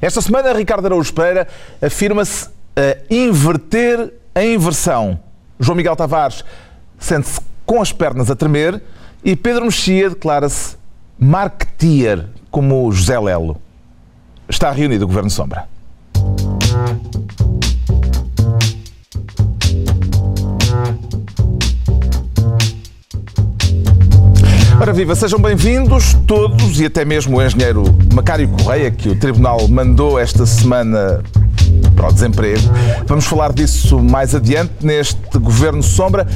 Esta semana, Ricardo Araújo Pereira afirma-se a inverter a inversão. João Miguel Tavares sente-se com as pernas a tremer e Pedro Mexia declara-se marketeer, como José Lelo. Está reunido o Governo Sombra. Ora viva, sejam bem-vindos todos e até mesmo o engenheiro Macário Correia, que o Tribunal mandou esta semana para o desemprego. Vamos falar disso mais adiante neste Governo Sombra,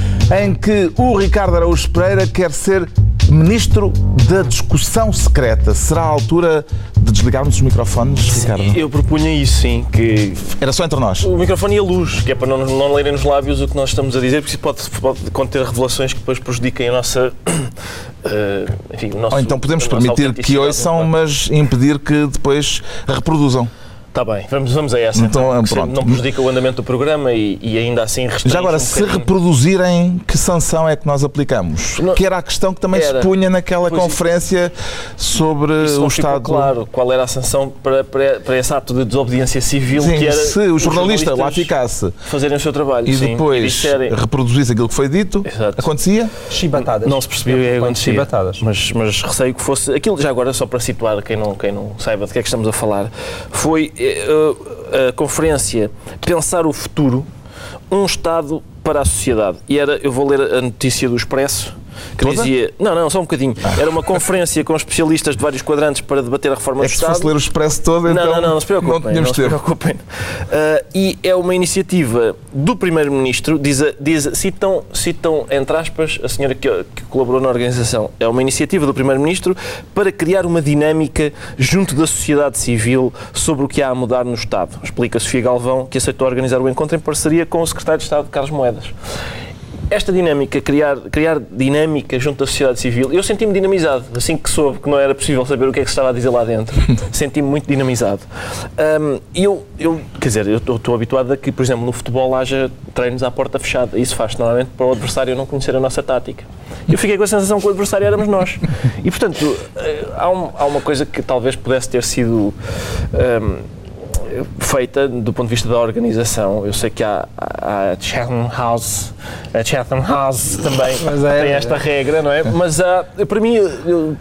em que o Ricardo Araújo Pereira quer ser Ministro da Discussão Secreta. Será a altura de desligarmos os microfones, Ricardo? Eu propunha isso, sim, que Era só entre nós. o microfone e a luz, que é para não, não lerem nos lábios o que nós estamos a dizer, porque isso pode, pode conter revelações que depois prejudiquem a nossa. eh, enfim, o nosso, Ou então podemos permitir que ouçam, mas impedir que depois reproduzam. Está bem, vamos, vamos a essa. Então, que pronto. Não prejudica o andamento do programa e, e ainda assim Já agora, um se bocadinho. reproduzirem, que sanção é que nós aplicamos? Não- Que era a questão que também Era. se punha naquela conferência sobre Isso o Estado. claro qual era a sanção para, para, para esse ato de desobediência civil Sim, que era se o jornalista lá ficasse fazerem o seu trabalho e sim, depois disserem- reproduzisse aquilo que foi dito, Exato. acontecia? Chibatadas. Não se percebia o que é acontecia. chibatadas. Mas, mas receio que fosse. Aquilo, já agora, só para situar quem não, quem não saiba de que é que estamos a falar, foi a conferência Pensar o Futuro, um Estado para a Sociedade. E era, eu vou ler a notícia do Expresso. Que Toda? dizia. Não, não, só um bocadinho. Era uma conferência com especialistas de vários quadrantes para debater a reforma É do que se Estado. fosse ler o expresso todo, então Não, não, não, não se preocupem. não tínhamos se preocupem. Ah, e é uma iniciativa do Primeiro-Ministro, diz, a- diz, citam, citam, entre aspas, a senhora que, que colaborou na organização. É uma iniciativa do Primeiro-Ministro para criar uma dinâmica junto da sociedade civil sobre o que há a mudar no Estado. Explica Sofia Galvão, que aceitou organizar o encontro em parceria com o Secretário de Estado, Carlos Moedas esta dinâmica, criar, criar dinâmica junto da sociedade civil, eu senti-me dinamizado. Assim que soube que não era possível saber o que é que se estava a dizer lá dentro, senti-me muito dinamizado. E eu, eu, quer dizer, eu estou- habituado a que, por exemplo, no futebol haja treinos à porta fechada. Isso faz normalmente para o adversário não conhecer a nossa tática. Eu fiquei com a sensação que o adversário éramos nós. E, portanto, eh, há, um- há uma coisa que talvez pudesse ter sido. hum, feita do ponto de vista da organização. Eu sei que há a Chatham House, a Chatham House também é- tem esta regra, não é? Mas há, para mim,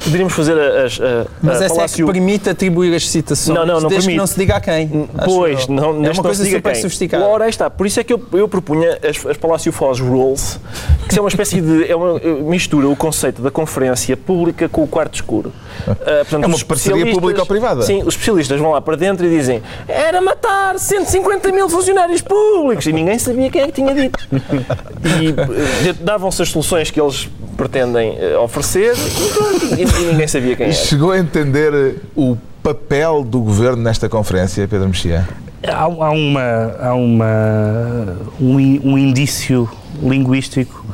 poderíamos fazer as. a- Mas a essa Palácio- é que permite atribuir as citações. Não, não, não permite. que não se diga a quem. Pois, não, é desde uma não coisa se diga super sofisticada. Ora, está. Por isso é que eu, eu propunha as, as Palácio Foz Rules, que é uma espécie de. É uma, mistura o conceito da conferência pública com o quarto escuro. Ah, portanto, É uma parceria especialistas- público-privada. Sim, os especialistas vão lá para dentro e dizem era matar 150 mil funcionários públicos e ninguém sabia quem é que tinha dito. E eh, davam-se as soluções que eles pretendem eh, oferecer e, e- e ninguém sabia quem E era. chegou a entender eh, o papel do governo nesta conferência, Pedro Mexia? Há, há uma, há uma, um, um indício linguístico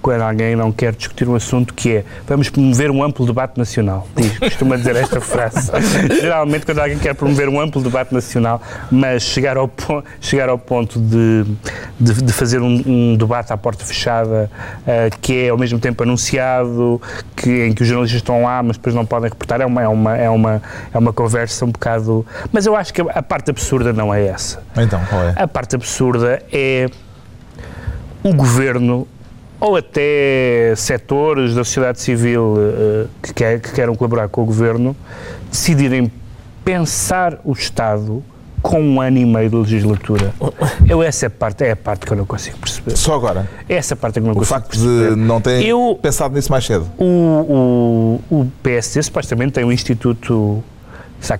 quando alguém não quer discutir um assunto que é vamos promover um amplo debate nacional. Diz, costuma dizer esta frase. Geralmente quando alguém quer promover um amplo debate nacional, mas chegar ao, chegar ao ponto de, de, de fazer um, um debate à porta fechada eh, que é ao mesmo tempo anunciado, que, em que os jornalistas estão lá, mas depois não podem reportar, é uma, é uma, é uma, é uma conversa um bocado... Mas eu acho que a, a parte absurda não é essa. Então, qual é? A parte absurda é o governo ou até setores da sociedade civil eh, que, quer- que queiram colaborar com o governo decidirem pensar o Estado com um ano e meio de legislatura. Eu, essa parte, é a parte que eu não consigo perceber. Só agora. É essa parte que eu não O consigo facto perceber. de não terem Eu- pensado nisso mais cedo. O, o, o PSD supostamente tem um Instituto Sá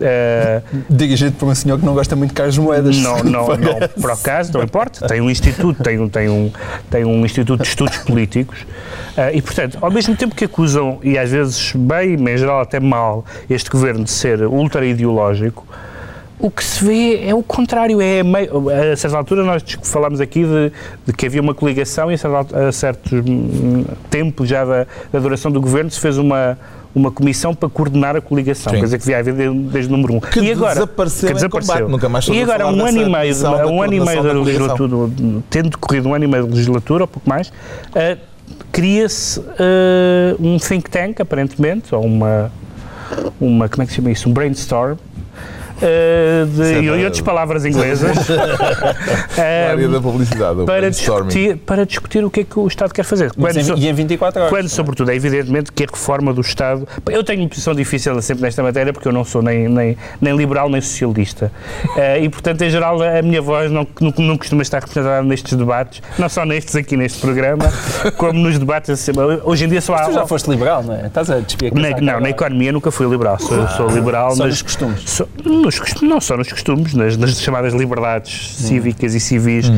Eh, Dirigido por um senhor que não gosta muito de Carlos Moedas. Não, não, não, por acaso, não importa. Tem um instituto, tem um, tem um, tem um instituto de estudos políticos ah, e, portanto, ao mesmo tempo que acusam, e às vezes bem, mas em geral até mal, este governo de ser ultra-ideológico, o que se vê é o contrário. É meio, a certa altura nós falámos aqui de, de que havia uma coligação e a, certa, al- a certos hum, tempos já da, da duração do governo se fez uma, uma comissão para coordenar a coligação, Sim. dizer que devia haver desde, desde o número um. Que e agora, desapareceu em combate. Nunca mais E agora, um ano e meio, da um ano e meio da da legislatura, tendo decorrido um ano e meio de legislatura, ou pouco mais, ah, cria-se ah, um think tank, aparentemente, ou uma, uma, como é que se chama isso? Um brainstorm, de- Isso é e, outras palavras inglesas. Na eh, área da publicidade, o para discutir, para discutir o que é que o Estado quer fazer. Mas Quando, em- e em 24 horas. quando, sobretudo, é evidentemente que a reforma do Estado. Eu tenho uma posição difícil sempre nesta matéria porque eu não sou nem, nem, nem liberal nem socialista. Eh, e, portanto, em geral, a minha voz não, não, não costuma estar representada nestes debates, não só nestes aqui neste programa, como nos debates. assim, Hoje em dia só há. Tu já foste liberal, não é? Estás a despiar não, na economia nunca fui liberal. Sou, sou liberal Só nas, nos costumes. só- nos não só nos costumes, nas, nas chamadas liberdades cívicas e civis,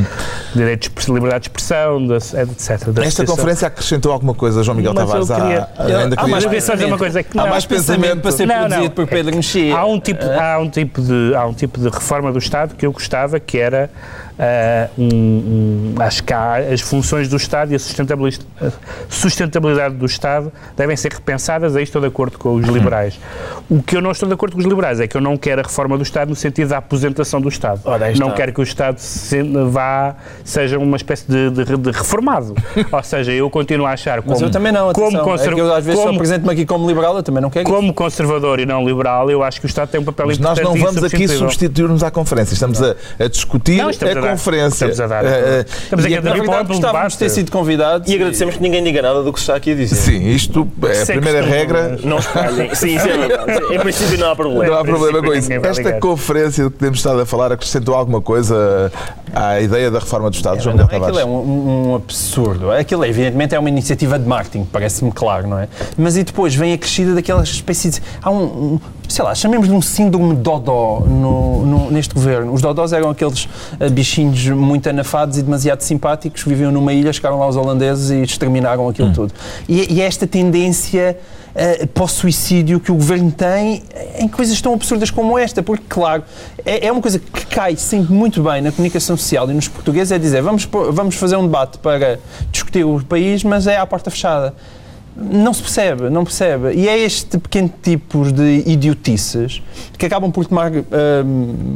direitos, de liberdade de expressão, da- etc. da Esta conferência acrescentou alguma coisa, João Miguel Mas Tavares? queria- ainda há mais dizer uma coisa, é que Há não- mais pensamento para ser Não, não. produzido por Pedro Mexia. Há um, tipo, há, um tipo de, há um tipo de reforma do Estado que eu gostava, que era ah, um, um- acho que há as funções do Estado e a sustentabilidade, a sustentabilidade do Estado devem ser repensadas, aí estou de acordo com os liberais. O que eu não estou de acordo com os liberais é que eu não quero a reforma do Estado no sentido da aposentação do Estado. Não quero que o Estado se- vá, seja uma espécie de, de- de reformado. Ou seja, eu continuo a achar como, Mas eu também não, como, atenção. conser- é que eu às vezes só como- apresento-me aqui como liberal, eu também não quero isso. como conservador e não liberal, eu acho que o Estado tem um papel Mas nós importante não e vamos aqui substituir-nos à conferência. Estamos a, a discutir Não, estamos a, a dar- conferência. estamos a dar- Eh, eh, estamos aqui a dar- um verdade, gostávamos de ter sido convidados. E agradecemos que ninguém diga nada do que se está aqui a dizer. Sim, isto é a Isso é primeira regra. Não espalhem. Sim, isso é verdade. Em princípio não há problema. Não há problema com isso. Esta ligar. conferência que temos estado a falar acrescentou alguma coisa à ideia da reforma do Estado, João Não, aquilo é um, um absurdo. Aquilo, evidentemente, é uma iniciativa de marketing, parece-me claro, não é? Mas e depois vem a crescida daquela espécie de. Há um, um sei lá, chamemos de um síndrome dodó no, no- neste governo. Os dodós eram aqueles ah, bichinhos muito anafados e demasiado simpáticos, viviam numa ilha, chegaram lá os holandeses e exterminaram aquilo tudo. E, e é esta tendência ah, para o suicídio que o governo tem em coisas tão absurdas como esta, porque, claro, é, é uma coisa que cai sempre muito bem na comunicação social e nos portugueses, é dizer, vamos, vamos fazer um debate para discutir o país, mas é à porta fechada. Não se percebe, não percebe. E é este pequeno tipo de idiotices que acabam por tomar, hum,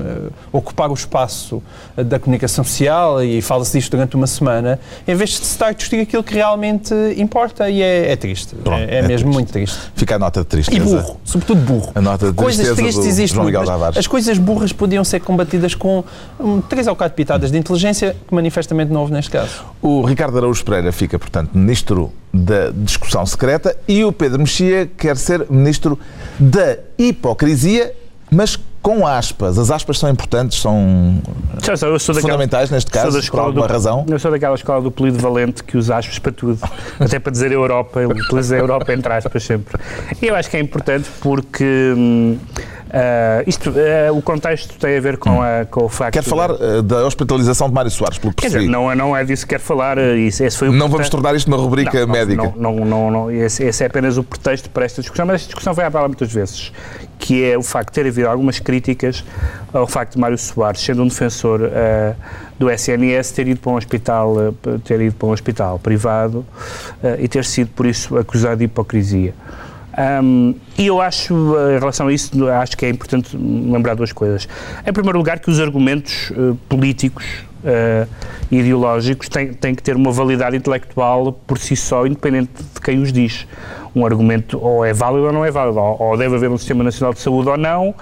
eh, ocupar o espaço eh, da comunicação social e fala-se disto durante uma semana, em vez de se estar a discutir aquilo que realmente importa e é, é triste. Pronto, é, é é mesmo triste. muito triste. Fica a nota de E tristeza. burro, sobretudo burro. A nota de Coisas tristeza tristes existem João muito, Miguel mas Tavares. as coisas burras podiam ser combatidas com hum, três ou quatro pitadas de inteligência, que manifestamente não houve neste caso. O Ricardo Araújo Pereira fica, portanto, ministro da discussão secreta e o Pedro Mexia quer ser ministro da hipocrisia, mas com aspas. As aspas são importantes, são eu sou daquela- fundamentais neste sou da caso, por escola alguma do- razão. Eu sou daquela escola do apelido valente que usa aspas para tudo. Até para dizer Europa, ele utiliza a Europa entre aspas sempre. E eu acho que é importante porque hum, ah, isto, ah, o contexto tem a ver com, a, com o facto. Quer falar eh, da hospitalização de Mário Soares, pelo que dizer, não, é- não é disso que quero falar. Isso, esse foi Não vamos tornar isto uma rubrica Não, médica. Não, não, não, não. Esse, esse é apenas o pretexto para esta discussão, mas esta discussão vai à baila muitas vezes, que é o facto de ter havido algumas críticas ao facto de Mário Soares, sendo um defensor eh, do SNS, ter ido para um hospital, ter ido para um hospital privado e ter sido, por isso, acusado de hipocrisia. Ahm, e eu acho, eh, em relação a isso, acho que é importante lembrar duas coisas. Em primeiro lugar, que os argumentos eh, políticos eh, ideológicos têm, têm que ter uma validade intelectual por si só, independente de quem os diz. Um argumento ou é válido ou não é válido, ou deve haver um Sistema Nacional de Saúde ou não,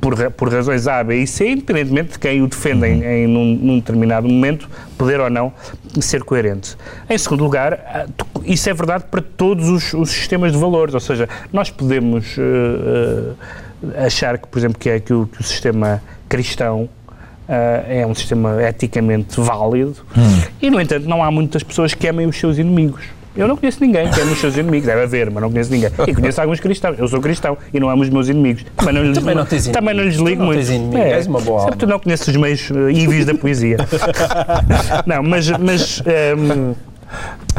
por, por razões A, B e C, independentemente de quem o defende em, em num, num determinado momento, poder ou não ser coerente. Em segundo lugar, ah, isso é verdade para todos os, os sistemas de valores, ou seja, nós podemos eh, eh, achar que, por exemplo, que, é, que, o, que o sistema cristão ah, é um sistema eticamente válido e, no entanto, não há muitas pessoas que amem os seus inimigos. Eu não conheço ninguém que ame os seus inimigos, deve haver, mas não conheço ninguém. E conheço alguns cristãos. Eu sou cristão e não amo os meus inimigos. Também não lhes, Também não tens também não lhes ligo não muito. tens inimigos, és uma boa sempre tu não conheces os meios uh, ívios da poesia. não, mas. mas ehm,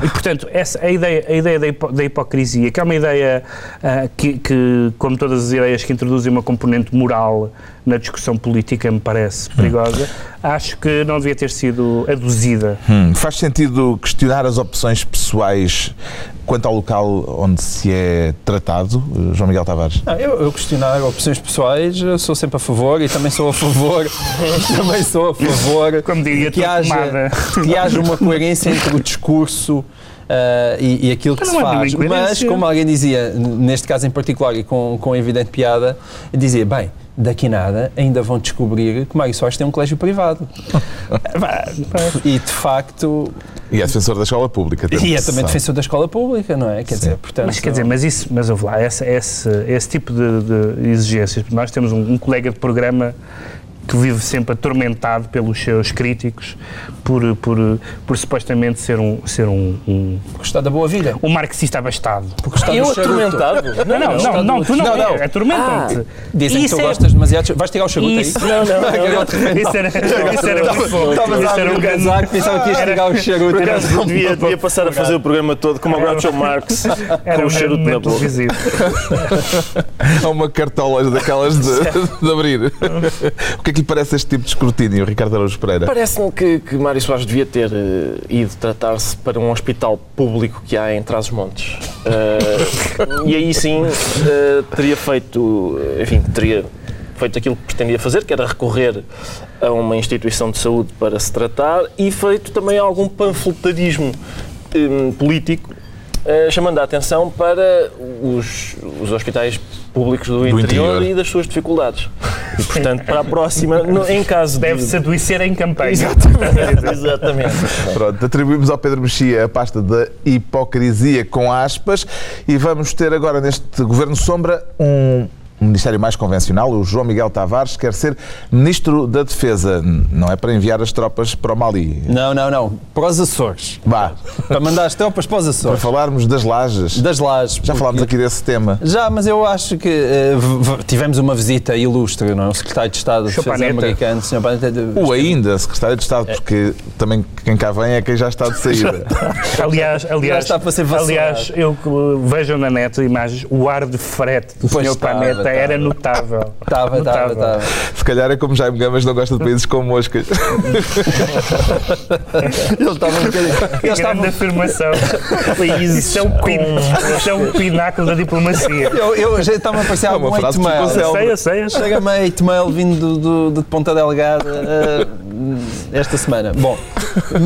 e, portanto, essa, a ideia, a ideia da, hipo- da hipocrisia, que é uma ideia ah, que, que, como todas as ideias que introduzem uma componente moral na discussão política, me parece perigosa, acho que não devia ter sido aduzida. Hum, faz sentido questionar as opções pessoais quanto ao local onde se é tratado, eh, João Miguel Tavares? Não, eu, eu questionar opções pessoais, eu sou sempre a favor e também sou a favor, também sou a favor Como diria que haja, pomada. que haja uma coerência entre o discurso e, e aquilo que se não é faz. Mas, como alguém dizia, neste caso em particular e com, com evidente piada, dizia, bem, daqui nada ainda vão descobrir que Mário Soares tem um colégio privado. e de facto. E é defensor da escola pública. E é também defensor da escola pública, não é? Quer Sim. dizer, portanto. Mas quer dizer, mas isso, mas ouve lá, esse, esse, esse tipo de, de exigências, nós temos um, um colega de programa que vive sempre atormentado pelos seus críticos por, por, por supostamente ser um, ser um, um, Gostar da boa vida. um marxista abastado. Porque está Eu atormentado? Não, não, não, não, tu não, Não, não. é, atormentam-te. Dizem que Isso tu é- gostas demasiado. Vais tirar o charuto aí? Isso, Não, não, não. isso era, isso era muito bom. Estavas a abrir um o casaco, pensava que ias tirar o charuto. Devia, devia passar a fazer o programa todo como o Groucho Marx, Era com o charuto na boca. Há uma cartola daquelas de, de abrir. O que é que lhe parece este tipo de escrutínio, Ricardo Araújo Pereira? Parece-me que, que Mário Soares devia ter eh, ido tratar-se para um hospital público que há em Trás-os-Montes. Eh, e aí sim eh, teria feito, enfim, teria feito aquilo que pretendia fazer, que era recorrer a uma instituição de saúde para se tratar e feito também algum panfletarismo eh, político, eh, chamando a atenção para os, os hospitais públicos do, interior, interior. e das suas dificuldades. E, portanto, para a próxima, no- em caso de... Deve-se adoecer em campanha. Exatamente. Pronto, atribuímos ao Pedro Mexia a pasta da hipocrisia com aspas e vamos ter agora neste Governo Sombra um ministério mais convencional. O João Miguel Tavares quer ser Ministro da Defesa. Não é para enviar as tropas para o Mali. Não, não, não. Para os Açores. Vá, Para mandar as tropas para os para Açores. falarmos das lajes. Das lajes. Já porque- falámos aqui desse tema. Já, mas eu acho que eh, v- tivemos uma visita ilustre, não é? O secretário de Estado de Sr. Defesa Panetta. americano, Sr. Panetta, de- O ainda, Secretário de Estado, porque também quem cá vem é quem já está de saída. Aliás, aliás, está para ser vassourado. aliás, eu que vejam na net imagens, o ar de frete do Pois Sr. estava, Estava. era notável. Estava, estava, estava. Se calhar é como Jaime Gamas não gosta de países com moscas. Ele estava um bocadinho. Ele Que estava. grande afirmação. Isso é, um pin, isso é um pináculo da diplomacia. Eu, eu já estava a aparecer É algum uma frase hate mail. que Eu sei, eu sei, sei. Chega-me hate mail vindo do, do- de Ponta Delgada eh, esta semana. Bom,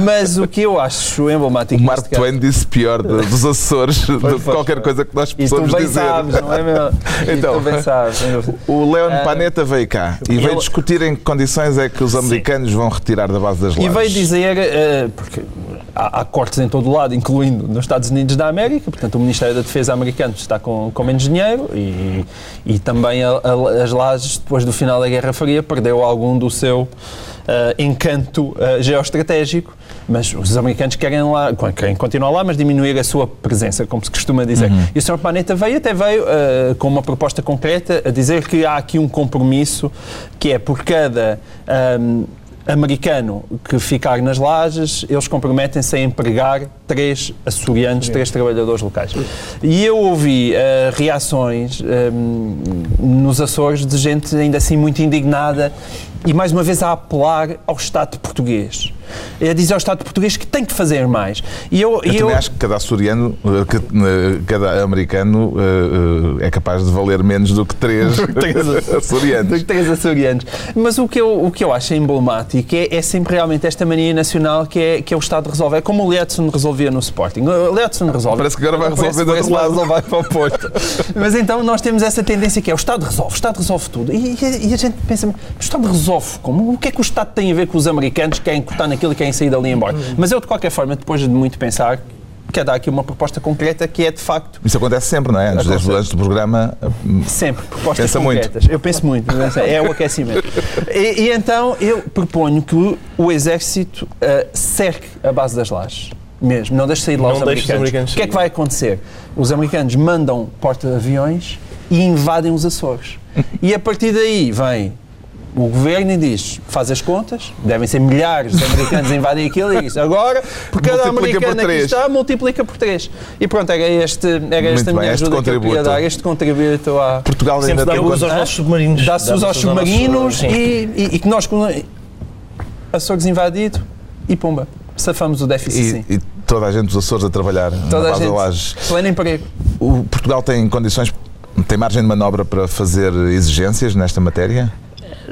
mas o que eu acho O emblemático Mark neste caso- Twain disse pior de- dos Açores de Pois, qualquer coisa que nós possamos dizer. sabes, não é? E Então. O Leon Ah, Panetta veio cá e veio ele- discutir em que condições é que os americanos vão retirar da base das E lajes. veio dizer, eh, porque há, há cortes em todo o lado, incluindo nos Estados Unidos da América, portanto o Ministério da Defesa americano está com, com menos dinheiro e, e também a- a- as lajes, depois do final da Guerra Fria, perdeu algum do seu eh, encanto eh, geoestratégico, mas os americanos querem, lá, querem continuar lá, mas diminuir a sua presença, como se costuma dizer. E o Sr. Planeta veio, até veio eh, com uma proposta concreta a dizer que há aqui um compromisso que é por cada ahm, americano que ficar nas lajes, eles comprometem-se a empregar três açorianos, três trabalhadores locais. E eu ouvi eh, reações ahm, nos Açores de gente ainda assim muito indignada e mais uma vez a apelar ao Estado português. É a dizer ao Estado português que tem que fazer mais. E eu, Eu e também acho que cada açoriano, eh, que, eh, cada americano eh, é capaz de valer menos do que três açorianos. Dos três açorianos. Mas o que eu, o que eu acho emblemático é, é sempre realmente esta mania nacional que é, que é o Estado resolve. É como o Letson resolvia no Sporting. O Letson resolve. Parece que agora vai resolver do outro que vai lado. resolver para o Porto. Mas então nós temos essa tendência que é o Estado resolve, o Estado resolve tudo. E, e- a gente pensa, o Estado resolve como? O que é que o Estado tem a ver com os americanos que querem cortar naquilo e querem sair dali embora? Mas eu, de qualquer forma, depois de muito pensar, quero dar aqui uma proposta concreta que é, de facto, Isso acontece sempre, não é? Antes, antes do programa, Sempre, propostas Pensa muito. concretas. Eu penso muito, é o aquecimento. E, e então eu proponho que o, Exército uh, cerque a base das lajes. Mesmo, não deixe sair de lá Não os deixe os americanos. americanos O que é que vai acontecer? Os americanos mandam porta-aviões e invadem os Açores. E a partir daí vem o governo e diz, faz as contas, devem ser milhares de americanos a invadir aquilo e diz, agora, por cada americano três. está, multiplica por três. E pronto, era, este, era esta bem, minha este ajuda que eu queria contributo. dar, este contributo à, Portugal Sempre ainda dá tem uso aos nossos submarinos. Dá-se aos submarinos e, e- e que nós, Açores invadido e pumba, safamos o déficit sim. e, e toda a gente dos Açores a trabalhar Toda na a gente, pleno emprego. O Portugal tem condições, tem margem de manobra para fazer exigências nesta matéria?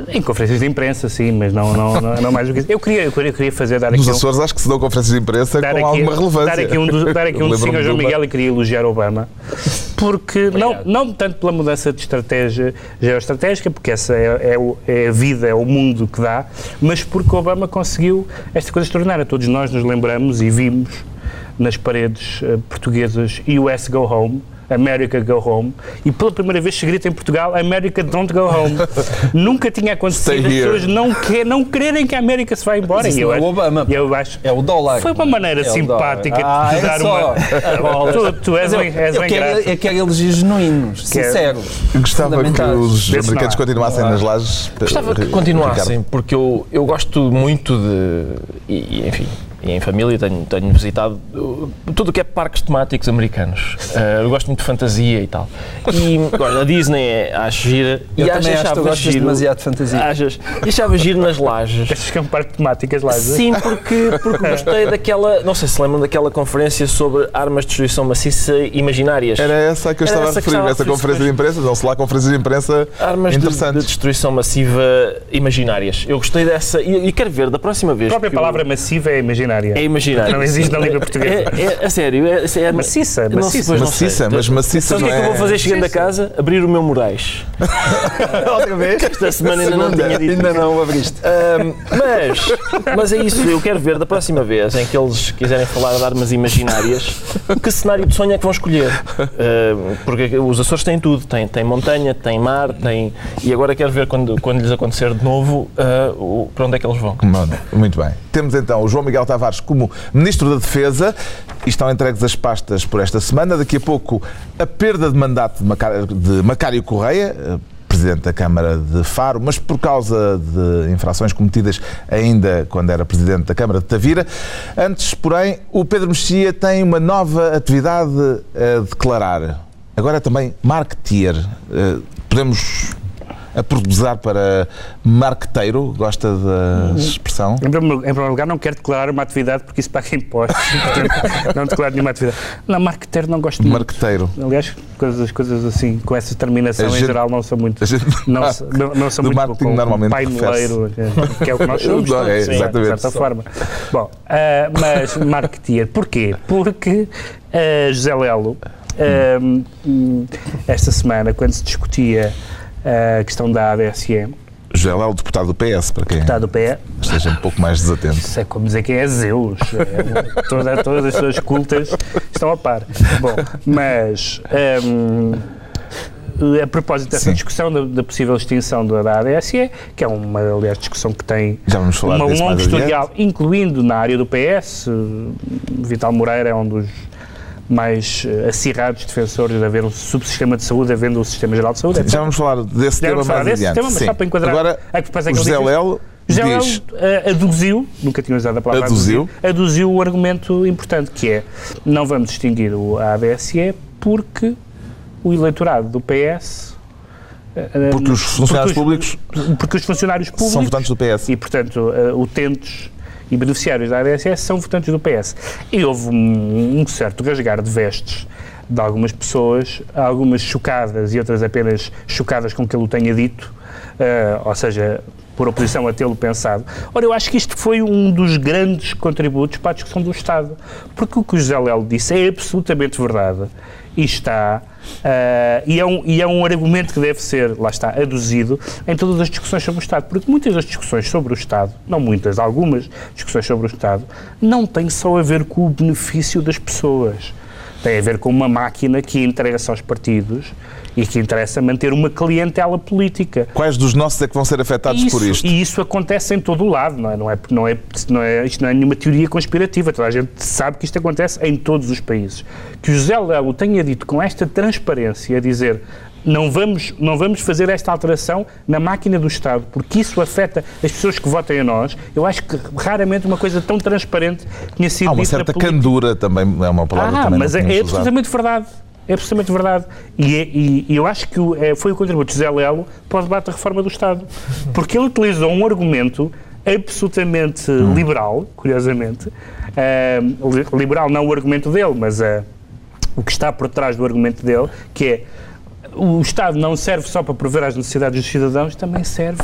Em conferências de imprensa, sim, mas não, não, não, não mais do que isso. Eu queria, eu queria, eu queria fazer, dar aqui Nos um, Açores acho que se dão conferências de imprensa dar com aqui, alguma relevância. dar aqui um, do- dar aqui um ao João Miguel e queria elogiar Obama, Porque, não, não tanto pela mudança de estratégia geoestratégica, porque essa é, é, o- é a vida, é o mundo que dá, mas porque Obama conseguiu esta coisa extraordinária. Todos nós nos lembramos e vimos nas paredes eh, portuguesas US Go Home, America Go Home, e pela primeira vez se grita em Portugal America Don't Go Home. Nunca tinha acontecido as pessoas não, que, não quererem que a América se vá embora. Isso E eu é o acho- Obama. Eu acho, É o dólar. Foi uma maneira É simpática de Ah, dar é só. uma. tu, tu és, bem, és eu, bem quero, grato. eu quero elogios genuínos, sinceros. Eu Gostava que os americanos continuassem nas lajes. Gostava que Ricardo. continuassem, porque eu, eu gosto muito de. E, enfim, e em família tenho, tenho visitado uh, tudo o que é parques temáticos americanos. Uh, eu gosto muito de fantasia e tal. E olha, a Disney é, acho gira. Eu e também acho que gostas giro- demasiado de fantasia. Achas? E achava giro nas lajes. Achas que é um parque de temáticas lá? Sim, porque, porque gostei daquela. Não sei se lembram daquela conferência sobre armas de destruição maciça imaginárias. Era essa que eu estava a referir, essa conferência de imprensa. Não se lá conferências de imprensa Armas de, de destruição massiva imaginárias. Eu gostei dessa. E, e quero ver da próxima vez. A própria que eu- palavra massiva é imaginária. É imaginário. Não existe na língua portuguesa. É, é, a sério, é, é, Maciça, não sei, maciça. não. Maciça, mas maciça Sabe o que é que eu não vou é- fazer chegando a casa? Abrir o meu Moraes. Outra vez? Esta semana ainda não tinha dito. Ainda não abriste. Ahm, mas, mas é isso, eu quero ver da próxima vez em que eles quiserem falar de armas imaginárias, que cenário de sonho é que vão escolher. Ahm, porque os Açores têm tudo, tem, tem montanha, tem mar, tem. E agora quero ver quando, quando lhes acontecer de novo o- para onde é que eles vão. Mano, Muito bem. Temos então o João Miguel Tavares como Ministro da Defesa e estão entregues as pastas por esta semana. Daqui a pouco, a perda de mandato de Macário, Correia, eh, Presidente da Câmara de Faro, mas por causa de infrações cometidas ainda quando era Presidente da Câmara de Tavira. Antes, porém, o Pedro Mexia tem uma nova atividade a declarar. Agora é também marketeer. Eh, Podemos aproveitar para marqueteiro, gosta da expressão? Em primeiro, lugar, não quero declarar uma atividade porque isso paga impostos. Portanto, não declaro nenhuma atividade. Não, marqueteiro não gosto muito. Marqueteiro. Aliás, coisas, coisas assim, com essa terminação A em gente- geral, não sou muito. a Não, não, não do muito marketing com, normalmente paineleiro, que é o que nós somos. É, todos, sim, exatamente. De certa forma. Bom, ah, mas marketeer, porquê? Porque ah, José Lelo, hum, esta semana, quando se discutia a questão da ADSE, José Léo, deputado do PS, para quem está do pé, esteja um pouco mais desatento. Isso é como dizer quem é Zeus. É, toda- todas as pessoas cultas estão a par. Bom, mas hum, a propósito dessa Sim. discussão da, da possível extinção da, da ADSE, que é uma, aliás, discussão que tem uma, um adiante. historial, incluindo na área do PS. eh, Vital Moreira é um dos mais eh, acirrados defensores de haver um subsistema de saúde, havendo o Sistema Geral de Saúde. Sim, já vamos falar desse Já tema falar mais desse adiante. tema, mas Sim. só para enquadrar. Agora, É que é o José Lelo diz... eh, aduziu, nunca tinha usado a palavra Aduziu. aduziu, aduziu o argumento importante que é não vamos extinguir o- a ADSE porque o eleitorado do PS eh, Porque os funcionários porque públicos porque os funcionários públicos são votantes do PS. e portanto eh, utentes e beneficiários da ADSE são votantes do PS e houve um, um certo rasgar de vestes de algumas pessoas, algumas chocadas e outras apenas chocadas com que ele o tenha dito, eh, ou seja, por oposição a tê-lo pensado. Ora, eu acho que isto foi um dos grandes contributos para a discussão do Estado, porque o que o José Lelo disse é absolutamente verdade e está, eh, e, é um, e é um argumento que deve ser, lá está, aduzido em todas as discussões sobre o Estado, porque muitas das discussões sobre o Estado, não muitas, algumas discussões sobre o Estado, não têm só a ver com o benefício das pessoas tem a ver com uma máquina que interessa aos partidos e que interessa manter uma clientela política. Quais dos nossos é que vão ser afetados Isso- por isto? E isso acontece em todo o lado, não é? Não é, não é, não é, isto não é nenhuma teoria conspirativa, toda a gente sabe que isto acontece em todos os países. Que o José Lelo tenha dito com esta transparência, a dizer não vamos, não vamos fazer esta alteração na máquina do Estado, porque isso afeta as pessoas que votem a nós, eu acho que raramente uma coisa tão transparente tinha sido Há uma certa candura também, é uma palavra Ah, também mas é, é absolutamente verdade. É absolutamente verdade. E, é- e- e eu acho que o- é, foi o contributo de José Lelo para o debate da reforma do Estado. Porque ele utilizou um argumento absolutamente Hum. liberal, curiosamente. Li- liberal não o argumento dele, mas ah, o que está por trás do argumento dele, que é o Estado não serve só para prover às necessidades dos cidadãos, também serve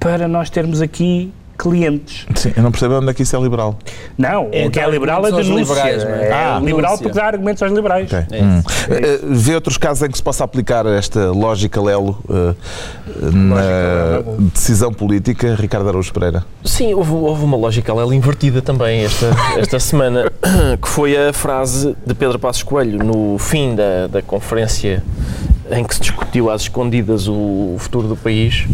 para nós termos aqui clientes. Sim, eu não percebo onde é que isso é liberal. Não, É o que é liberal é denúncia. é? É Ah, liberal denúncia. porque dá argumentos aos liberais. Ok. É Hum. isso. Eh, Vê outros casos em que se possa aplicar esta lógica Lelo eh, na Lelo. decisão política, Ricardo Araújo Pereira? Sim, houve, houve uma lógica ela invertida também esta, esta semana, que foi a frase de Pedro Passos Coelho no fim da, da conferência em que se discutiu às escondidas o futuro do país,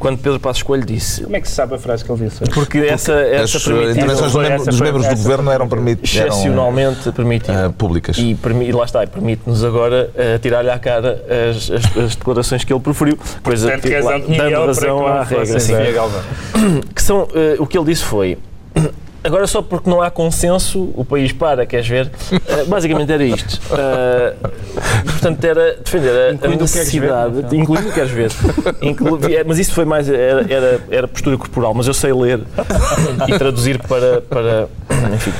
quando Pedro Passos Coelho disse. Como é que se sabe a frase que ele disse? Porque essa, essa As intervenções foi dos membros- dos do governo eram permitidas. Excepcionalmente eh, públicas. E, e lá está, e permite-nos agora eh, tirar-lhe à cara as, as- as declarações que ele proferiu, coisa Portanto, que, razão lá, dando razão à regra. assim. que são, eh, o que ele disse foi agora só porque não há consenso o país para, queres ver? Eh, basicamente era isto. Eh, portanto, era defender a- a, Incluindo ver, necessidade, não é? incluindo queres ver. Inclu- é, mas isso foi mais, era, era, era postura corporal, mas eu sei ler e traduzir para, para enfim.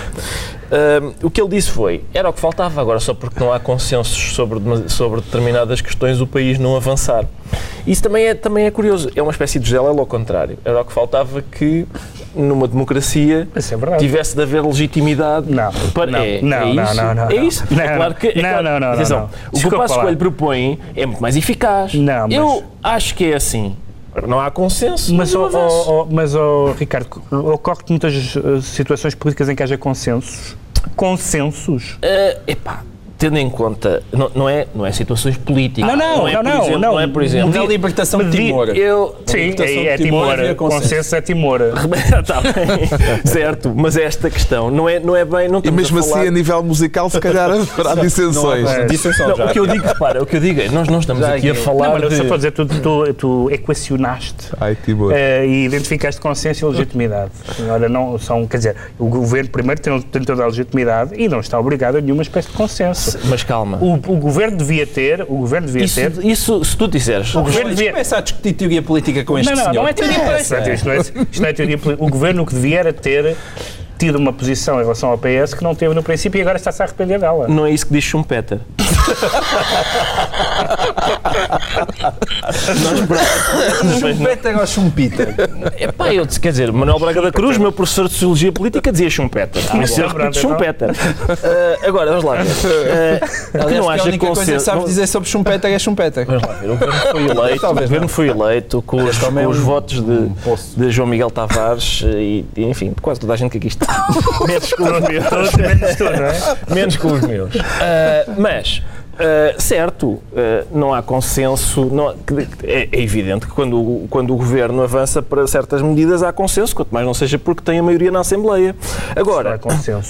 Eh, o que ele disse foi, era o que faltava agora, só porque não há consensos sobre, sobre determinadas questões, o país não avançar. Isso também é, também é curioso, é uma espécie de gel, é ao contrário. Era o que faltava que, numa democracia, é tivesse de haver legitimidade Não, para, não, é, não, é isso, não, não, é isso. Não, é claro que. É não, claro, não, não, atenção, não. O que o Passo. Coelho propõe é muito mais eficaz. Não, mas- Eu acho que é assim. Não há consenso, Mas, avanço. ó, ó, mas ó, Ricardo, ocorre-te muitas eh, situações políticas em que haja consensos. Consensos? Eh, epá, tendo em conta, não, não, é, não é situações políticas. Não, não, é, não, por não, exemplo, não. é, por exemplo, Na libertação de Timor. eu, Sim, é, é Timor Timor. havia consenso. Consenso é Timor. Está bem, certo, mas esta questão não é, não é bem. Não E mesmo a assim, falar... a nível musical, se calhar haverá dissensões. Não, dissensão Não, já. o que eu digo, repara, o que eu digo é, nós não estamos Já aqui a aqui. falar Não, mas eu de... só para dizer, tu, tu, tu equacionaste Ai, Timor. eh, e identificaste consenso e legitimidade. Ora, não são, quer dizer, o governo primeiro tem, tem toda a legitimidade e não está obrigado a nenhuma espécie de consenso. Mas calma. O, o governo devia ter, o governo devia Isso, ter. isso, se tu disseres, O governo Mas devia, começa a discutir teoria política com este não, não, senhor. não é teoria Começa. política. Isto não é, isto não é teoria política. O governo o que devia era ter tido uma posição em relação ao PS que não teve no princípio e agora está-se a arrepender dela. não é isso que diz Schumpeter. Schumpeter ou Schumpeter? Epá, eu disse, quer dizer, Manuel Braga da Cruz, meu professor de Sociologia Política, dizia Schumpeter. Por isso eu repito. Schumpeter. Ah, agora, vamos lá ver. Ah, que Aliás, não que a haja única coisa que sabes dizer sobre Schumpeter é Schumpeter. Vamos lá ver, o governo foi eleito, o governo não. foi eleito com os, também com é os um- votos de, de João Miguel Tavares e, e, enfim, quase toda a gente que aqui está. Menos com os meus. Todos menos tu, não é? Menos com os meus. Ah, mas, ah, certo, ah, não há consenso. não é, é evidente que quando, o- quando o governo avança para certas medidas há consenso, quanto mais não seja porque tem a maioria na Assembleia. Agora,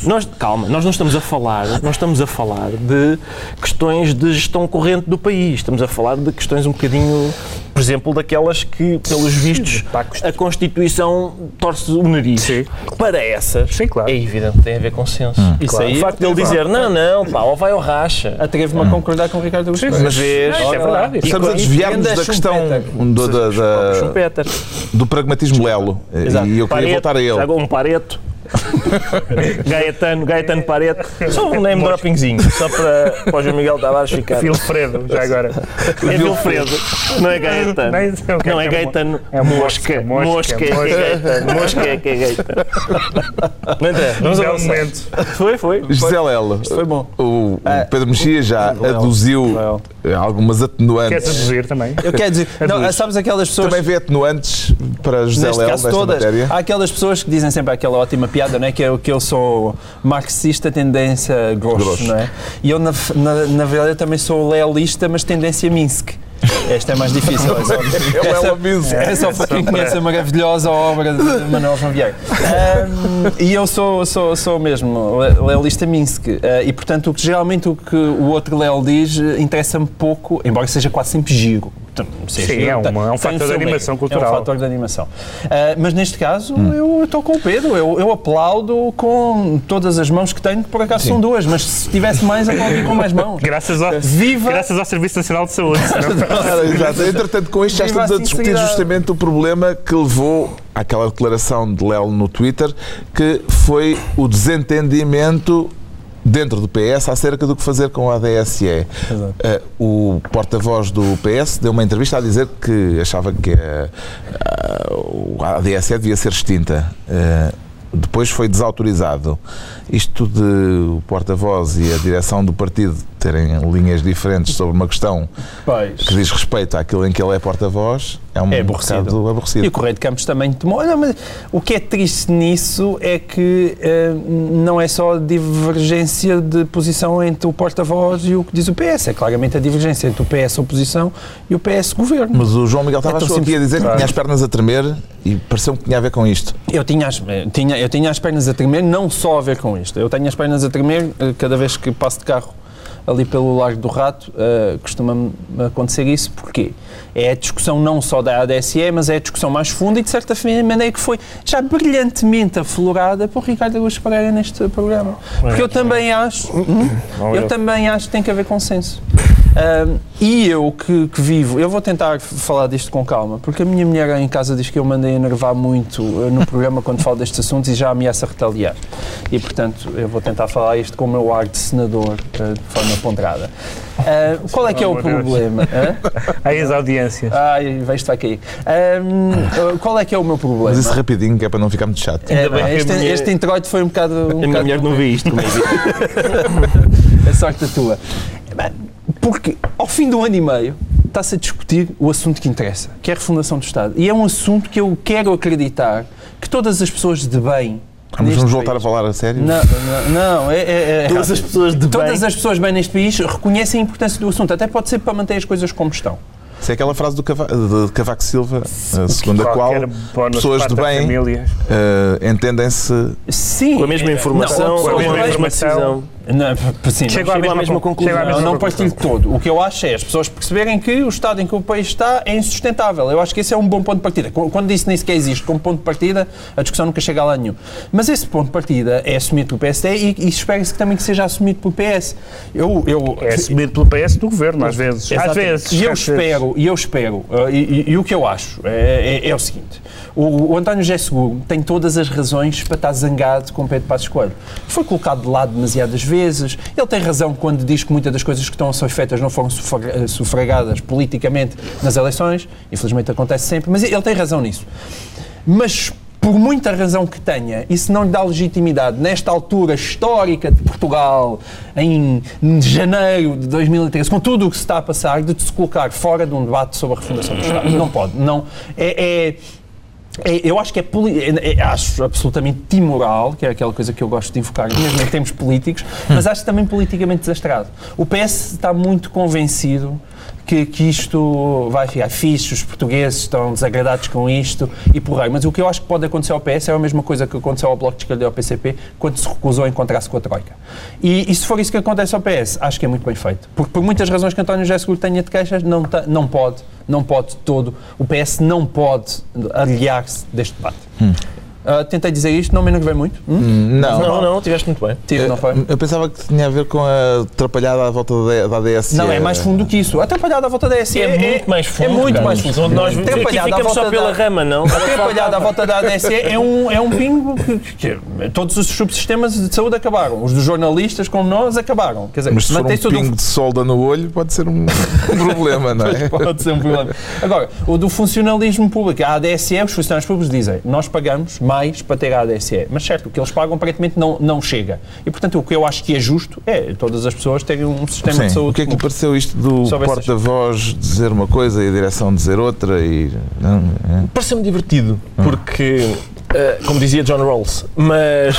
nós, calma, nós não estamos a falar, nós estamos a falar de questões de gestão corrente do país. Estamos a falar de questões um bocadinho, por exemplo, daquelas que, pelos vistos, a Constituição torce o nariz. Sim. Para essas, Sim, claro. é evidente que tem a ver consenso. Isso Claro. aí, o facto dele dizer, não, não, pá, ou vai ao racha. Atrevo-me a concordar com o Ricardo Augusto. Mas vês, é Ora lá. verdade. Estamos a é- desviar-nos da é questão do, da- da- do pragmatismo lelo. Exato. E eu queria Pareto, voltar a ele. Um pareto. Gaetano, Gaetano Pareto. Só um name droppingzinho, só para, para o João Miguel Tavares ficar. Vilfredo, já agora. É Vilfredo, não é Gaetano. O é Não é é Gaetano. é Mosca. mosca, Mosca é é Gaetano. Mosca é que é Gaetano. Não Vamos Belo avançar. momento. Foi, foi. José Lelo, Foi bom. o, o Pedro Mexia já aduziu algumas Queres atenuantes. reduzir também? Eu quero dizer, não, sabes aquelas pessoas. Também vê atenuantes para José Lelo nesta todas. matéria? Há aquelas pessoas que dizem sempre aquela ótima piada, não é? Que eu, que eu sou marxista, tendência grosso, Grosso. não é? E eu, na, na, na verdade, eu também sou lealista, mas tendência Minsk. Esta é mais difícil. É só, É o essa- Lelo Minsk. é só para quem conhece a maravilhosa obra de Manuel João Vieira. Ahm, e eu sou, sou, sou mesmo le- lealista Minsk. Ah, e, portanto, o que, geralmente o que o outro Leo diz eh, interessa-me pouco, embora seja quase sempre giro. Sim, é uma- é um tem fator de animação mérito. cultural. É um fator de animação. Ah, mas neste caso, Hum. eu estou com o Pedro. Eu, eu aplaudo com todas as mãos que tenho, que por acaso são duas, mas se tivesse mais, aplaudia com mais mãos. Graças ao, Viva- graças ao Serviço Nacional de Saúde. exato. Entretanto, com isto já estamos a a discutir justamente o problema que levou àquela declaração de Lelo no Twitter, que foi o desentendimento dentro do PS acerca do que fazer com a ADSE. Uh, o porta-voz do PS deu uma entrevista a dizer que achava que a, a ADSE devia ser extinta. Uh, depois foi desautorizado. Isto de o porta-voz e a direção do partido terem linhas diferentes sobre uma questão Pois. que diz respeito àquilo em que ele é porta-voz é um É aborrecido. bocado aborrecido. E o Correio de Campos também tomou. Não, mas o que é triste nisso é que eh, não é só a divergência de posição entre o porta-voz e o que diz o PS, é claramente a divergência entre o PS oposição e o PS governo. Mas o João Miguel Tavares É aqui a dizer que Claro. tinha as pernas a tremer e pareceu-me que tinha a ver com isto. Eu tinha, as, eh, tinha, eu tinha as pernas a tremer, não só a ver com isto. Eu tenho as pernas a tremer eh, cada vez que passo de carro ali pelo Largo do Rato, eh, costuma-me acontecer isso. Porquê? É a discussão não só da ADSE, mas é a discussão mais funda e, de certa maneira, que foi já brilhantemente aflorada por Ricardo Augusto Pereira neste programa. Porque eu também acho, Hum? eu também acho que tem que haver consenso. Ahm, e eu que, que vivo, eu vou tentar falar disto com calma, porque a minha mulher em casa diz que eu mandei enervar muito eh, no programa quando falo destes assuntos e já ameaça retaliar. E portanto eu vou tentar falar isto com o meu ar de senador eh, de forma ponderada. Ah, qual é que é o problema? Aí as audiências. Ai, vai cair. Ahm, ah, qual é que é o meu problema? Mas isso rapidinho, que é para não ficar muito chato. É, a este, minha- este introito foi um bocado. Um A minha bocado mulher não vê isto comigo. a sorte a tua. Porque ao fim de um ano e meio está-se a discutir o assunto que interessa, que é a refundação do Estado. E é um assunto que eu quero acreditar que todas as pessoas de bem. Mas neste vamos voltar a país- falar a sério? Não, não, não é, é- é- Todas as pessoas de Todas bem. as pessoas bem neste país reconhecem a importância do assunto. Até pode ser para manter as coisas como estão. Isso é aquela frase do Cava de Cavaco Silva, eh, segundo a qual pessoas de bem eh, entendem-se. Sim. Com a mesma informação, não, com a mesma informação. Não, sim, não Chego à chegam à mesma, mesma con- conclusão. chego à Não, mesma não partilho todo. O que eu acho é as pessoas perceberem que o estado em que o país está é insustentável. Eu acho que esse é um bom ponto de partida. Qu- Quando isso nem sequer existe como ponto de partida, a discussão nunca chega a lá nenhum. Mas esse ponto de partida é assumido pelo PSD e, e espera-se que também que seja assumido pelo PS. Eu, eu, É assumido pelo PS do governo, às vezes. Às Exatamente. vezes. E eu às espero, e eu espero, uh, e, e- e o que eu acho é, é- é o seguinte: o, o António José Seguro tem todas as razões para estar zangado com Pedro Passos Coelho. Foi colocado de lado demasiadas vezes, ele tem razão quando diz que muitas das coisas que estão a ser feitas não foram eh, sufragadas politicamente nas eleições, infelizmente acontece sempre, mas ele tem razão nisso. Mas por muita razão que tenha, isso não lhe dá legitimidade nesta altura histórica de Portugal, em janeiro de 2013, com tudo o que se está a passar, de se colocar fora de um debate sobre a refundação do Estado. Não pode. Não. É- é- eu acho que é, é- é- acho absolutamente imoral, que é aquela coisa que eu gosto de invocar, mesmo em termos políticos, mas acho também politicamente desastrado. O PS está muito convencido que, que isto vai ficar fixe, os portugueses estão desagradados com isto e porrei. Mas o que eu acho que pode acontecer ao PS é a mesma coisa que aconteceu ao Bloco de Esquerda e ao PCP quando se recusou a encontrar-se com a Troika. E, e se for isso que acontece ao PS, acho que é muito bem feito. Porque por muitas razões que António José Seguro tenha de queixas, não, não pode, não pode de todo, o PS não pode aliar-se deste debate. Ah, tentei dizer isto, não me enervei muito. Hum? Não. Não, não, tiveste muito bem. Tive, não foi? Eu pensava que tinha a ver com a atrapalhada à volta da, da ADS. Não, é mais fundo do que isso. A atrapalhada à volta da SE É muito mais fundo. É muito mais fundo. Nós Atrapalhada à ficamos só volta pela da- rama, não? A atrapalhada à volta da ADSE é um, é um pingo que, que- que todos os subsistemas de saúde acabaram. Os dos jornalistas, como nós, acabaram. Quer dizer, Mas se for um do- pingo de solda no olho, pode ser um problema, não é? Pode ser um problema. Agora, o do funcionalismo público, a ADSE, os funcionários públicos dizem, nós pagamos mais para ter a ADSE. Mas certo, o que eles pagam aparentemente não, não chega. E portanto, o que eu acho que é justo é todas as pessoas terem um sistema de Sim. saúde O que é que pareceu isto do porta-voz dizer uma coisa e a direção dizer outra? E... É. Pareceu-me divertido, porque, eh, como dizia John Rawls, mas,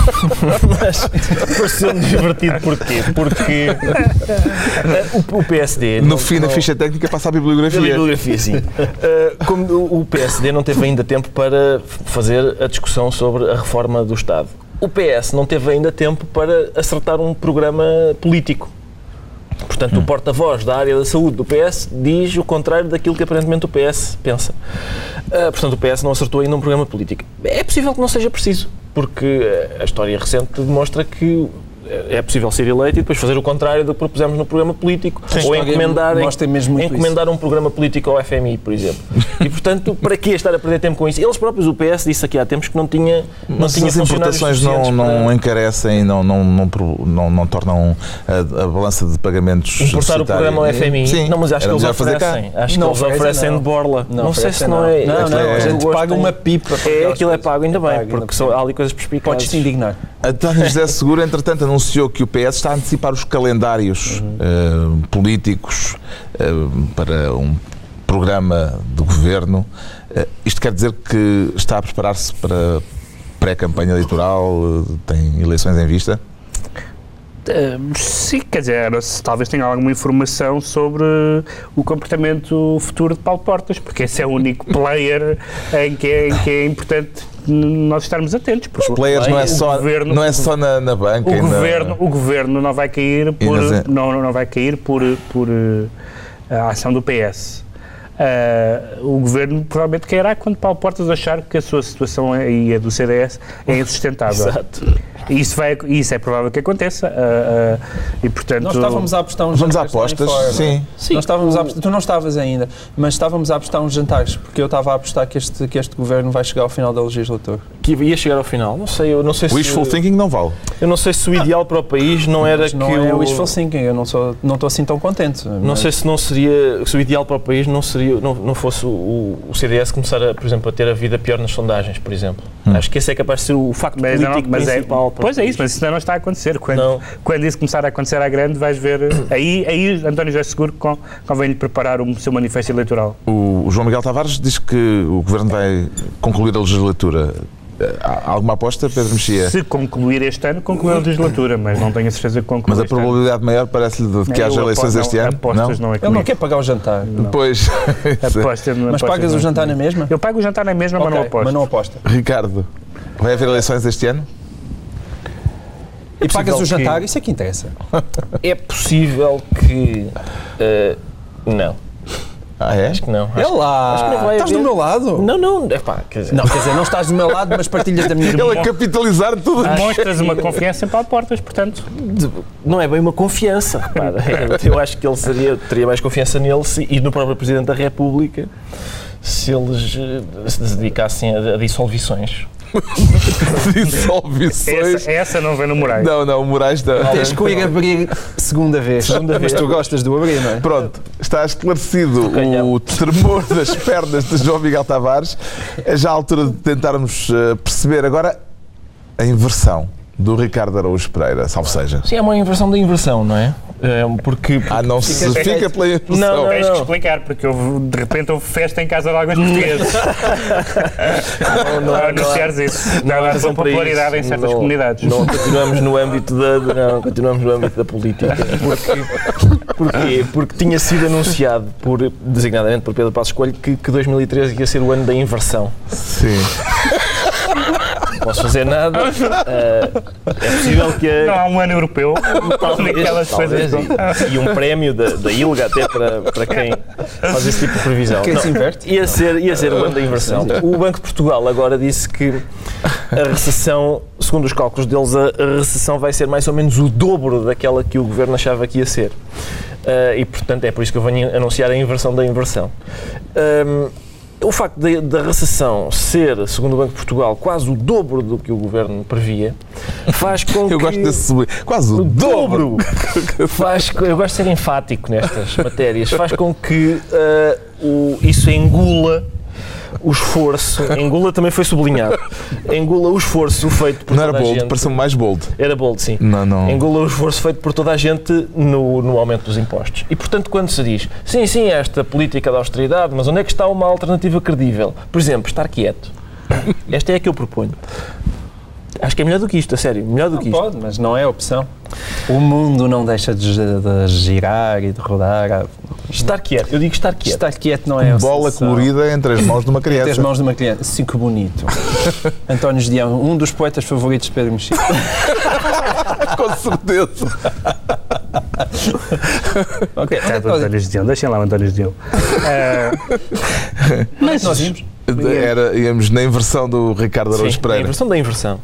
mas pareceu-me divertido porquê? Porque eh, o, o PSD... No não- fim da ficha técnica passa a bibliografia. bibliografia, sim. Uh, como o PSD não teve ainda tempo para fazer a discussão sobre a reforma do Estado. O PS não teve ainda tempo para acertar um programa político. Portanto, o porta-voz da área da saúde do PS diz o contrário daquilo que aparentemente o PS pensa. Uh, portanto, o PS não acertou ainda um programa político. É possível que não seja preciso, porque a história recente demonstra que é possível ser eleito e depois fazer o contrário do que propusemos no programa político. ou encomendar, encomendar um programa político ao FMI, por exemplo. E, portanto, para que estar a perder tempo com isso? Eles próprios, o PS, disse aqui há tempos que não tinha não Mas tinha as funcionários importações não, não para encarecem, não, não, não, não, não tornam a, a balança de pagamentos importar o programa ao FMI. Sim, não, mas acho que era eles fazer cá. oferecem. Acho Não que eles oferecem, oferecem não. de borla. Não, sei se não é. Não, não, é- a gente gosto paga uma pipa. É, aquilo é pago, ainda bem, porque há ali coisas perspicazes. Podes te indignar. António José Seguro, entretanto, anunciou que o PS está a antecipar os calendários eh, políticos eh, para um programa de governo. Eh, isto quer dizer que está a preparar-se para pré-campanha eleitoral, tem eleições em vista? Eh, sim, quer dizer, se talvez tenha alguma informação sobre o comportamento futuro de Paulo Portas, porque esse é o único player em que é, em que é importante nós estarmos atentos. Porque Os players não é o só, governo- não é só na, na banca. o e na- governo, o governo não vai cair por nas- não, não vai cair por por eh, a ação do PS. Ah, o governo provavelmente cairá quando Paulo Portas achar que a sua situação e a do CDS é insustentável. Exato. E Isso, vai, isso é provável que aconteça. ah, ah, e portanto, Nós estávamos a apostar uns Vamos a apostas? fora, não é? Sim. Sim, Nós estávamos a apostar, tu não estavas ainda, mas estávamos a apostar uns jantares, porque eu estava a apostar que este, que este governo vai chegar ao final da legislatura. que ia chegar ao final. Não sei, eu não sei Wishful se thinking não vale. eu não sei se o ideal para o país não era Mas não que é o, wishful thinking, eu não sou, não estou assim tão contente. não sei se não seria se o ideal para o país não seria não, não fosse o, o CDS começar a, por exemplo, a ter a vida pior nas sondagens, por exemplo. Acho que esse é capaz de ser o facto mas, não, mas é, principal. o pois é país. isso, mas isso ainda não está a acontecer. Quando, Não. quando isso começar a acontecer à grande, vais ver. Aí, aí António José Seguro con- convém-lhe preparar o seu manifesto eleitoral. O, o João Miguel Tavares diz que o governo vai concluir a legislatura. Eh, Há alguma aposta, Pedro Mexia? Se concluir este ano, concluir a legislatura, mas não tenho a certeza que conclui Mas a este ano. probabilidade maior parece-lhe de que Eu haja eleições não, este ano? Apostas não, é Ele não comigo. quer pagar o jantar. Pois. Apostas não- Mas apostas pagas não o é jantar na comigo. mesma? Eu pago o jantar na mesma, mas Ok, não aposto. mas não aposta. Ricardo, vai haver eleições este ano? E pagas o que- jantar, isso é que interessa. É possível que eh, não. Ah, é? Acho que não. Acho É lá, acho que não vai estás do haver. meu lado. Não, não, é pá, quer dizer, Não, quer dizer, não estás do meu lado, mas partilhas da minha Ele a capitalizar tudo. Demonstras uma confiança em Paulo Portas, portanto. de- não é bem uma confiança, repara. Eu acho que ele seria, teria mais confiança nele se- e no próprio Presidente da República se eles eh, se dedicassem a, a dissoluções. Dissolvições. Essa, essa não vem no Moraes. Não, não, o Moraes não. Tens que o ir abrir segunda vez. Segunda vez. Mas tu gostas do abrir, não é? Pronto, está esclarecido o tremor das pernas de João Miguel Tavares. É já a altura de tentarmos eh, perceber agora a inversão do Ricardo Araújo Pereira, salvo seja. Sim, é uma inversão da inversão, não é? É, porque. Ah, não se fica pela inversão. Não, não, Tens que não. explicar, porque houve- de repente houve festa em casa de alguns portugueses. não, não, há- anunciares isso. Não, não há razão popularidade isso. em certas Não- comunidades. Não, continuamos no âmbito da, não, continuamos no âmbito da política. Porque, porquê? Porque tinha sido anunciado, por, designadamente por Pedro Passos Coelho, que, que 2013 ia ser o ano da inversão. Sim. Não posso fazer nada. eh, é possível que a, Não há um ano europeu. Talvez, talvez, coisas. e, e um prémio da, da ILGA até para, para quem faz esse tipo de previsão. Quem Não, se inverte? Ia ser, ia ser o ano da inversão. O Banco de Portugal agora disse que a recessão, segundo os cálculos deles, a, recessão vai ser mais ou menos o dobro daquela que o governo achava que ia ser. Ah, e, portanto, é por isso que eu venho anunciar a inversão da inversão. Ahm, o facto da recessão ser, segundo o Banco de Portugal, quase o dobro do que o governo previa, faz com que. Eu gosto desse. Quase o O dobro. faz, eu gosto de ser enfático nestas matérias. Faz com que ah, o, isso engula o esforço. Engula também foi sublinhado. Engula o esforço feito por Não era toda a bold, gente. pareceu mais bold. Era bold, sim. Não, não. Engula o esforço feito por toda a gente no, no aumento dos impostos. E, portanto, quando se diz, sim, sim, esta política da austeridade, mas onde é que está uma alternativa credível? Por exemplo, estar quieto. Esta é a que eu proponho. Acho que é melhor do que isto, a sério, melhor do que isto. Pode, mas não é opção. O mundo não deixa de, de girar e de rodar. Estar quieto, eu digo estar quieto. Estar quieto não é a Bola colorida entre as mãos de uma Entre as criança. mãos de uma criança. Sim, que bonito. António Gedeão, um dos poetas favoritos de Pedro Mexia. Com certeza. Ok, Coitado do António Gedeão. Deixem lá o António Gedeão. Ah, mas nós vimos. Era, íamos na inversão do Ricardo Araújo Pereira. inversão da inversão.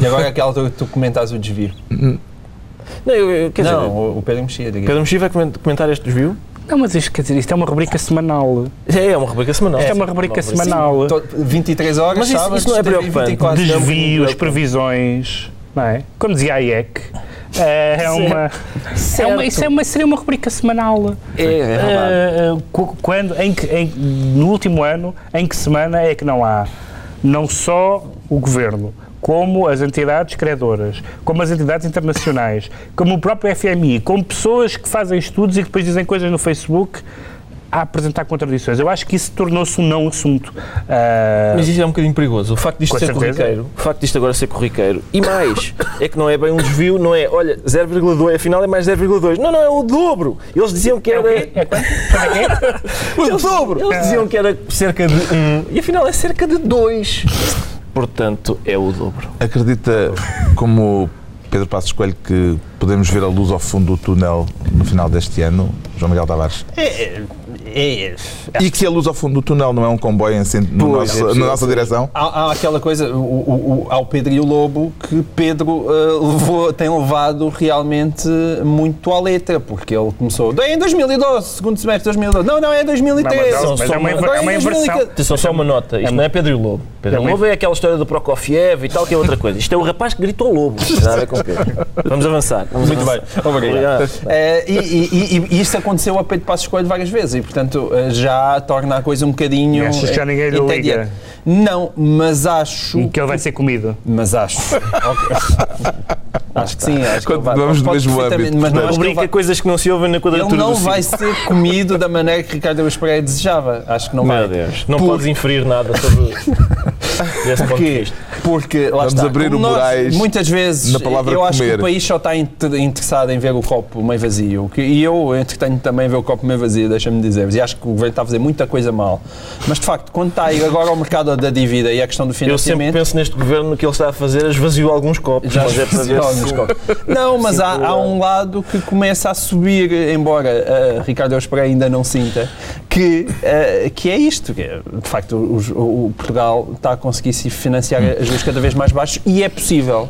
E agora é aquela altura que tu comentas o desvio. Não, eu, eu- quer Não, dizer, o o Pedro Mexia. Pedro Mexia vai coment- comentar este desvio? Não, mas isto, quer dizer, isto é uma rubrica semanal. É, é uma rubrica semanal. Isto é uma rubrica semanal. To- 23 horas, Mas isso- sábados, isso não é preocupante. 24. Des- Desvios, previsões, não é? Como dizia a IEC, eh, é uma, é uma, isso é uma, seria uma rubrica semanal. É, é. Eh, quando, em que, em- no último ano, em que semana é que não há não só o governo, como as entidades credoras, como as entidades internacionais, como o próprio FMI, como pessoas que fazem estudos e que depois dizem coisas no Facebook a apresentar contradições. Eu acho que isso tornou-se um não assunto. Ah, Mas isso é um bocadinho perigoso. O facto disto Com ser certeza. corriqueiro, o facto disto agora ser corriqueiro, e mais, é que não é bem um desvio, não é, olha, 0,2, afinal é mais 0,2. Não, não, é o dobro. Eles diziam que o era. É? Quanto é? O dobro! Eles diziam que era cerca de 1 e afinal é cerca de 2. Portanto, é o dobro. Acredita, como Pedro Passos Coelho, que podemos ver a luz ao fundo do túnel no final deste ano, João Miguel Tavares? É, é, E que a luz ao fundo do túnel não é um comboio em no Pois, nosso- é na nossa direção? Há, há aquela coisa, o, o, o, ao Pedro e o Lobo, que Pedro eh, levou, tem levado realmente muito à letra, porque ele começou em 2012, segundo semestre de 2012. Não, não, é 2013. Não, mas é uma- é uma em inversão. 2014. Atenção, só uma nota. Isto É não é Pedro e o Lobo. Pedro e É o Lobo é aquela história do Prokofiev e tal, que é outra coisa. Isto é o rapaz que gritou lobo. Não nada com o Pedro. Vamos avançar. Vamos Muito bem, avançar. obrigado. Eh, e, e, e- e isto aconteceu a Pedro Passos Coelho várias vezes e, portanto, eh, já torna a coisa um bocadinho. E achas que já ninguém lhe entediante. liga? Não, mas acho. Que ele vai ser comido. Mas acho. Acho que sim. Acho que ele vamos do mesmo âmbito, Mas não ele vai, coisas que não se ouvem na ele quadratura não do vai ser comido da maneira que Ricardo Pereira desejava. Acho que não vai. Meu Deus. Não Por- podes inferir nada sobre esse ponto de vista. Porque lá Vamos está, abrir como o nós, muitas vezes na palavra eu acho que comer. o país só está inter- interessado em ver o copo meio vazio e eu entretenho também ver o copo meio vazio, deixa-me dizer-vos, e acho que o governo está a fazer muita coisa mal. Mas de facto, quando está aí agora ao mercado da dívida e a questão do Eu sempre financiamento, penso neste governo que ele está a fazer, esvaziou alguns copos. Já mas é para ver alguns se... copos. Não, mas há, há um lado que começa a subir, embora uh, Ricardo Eus Pereira ainda não sinta, que, uh, que é isto. Que é, de facto, o, o Portugal está a conseguir se financiar a juros cada vez mais baixos e é possível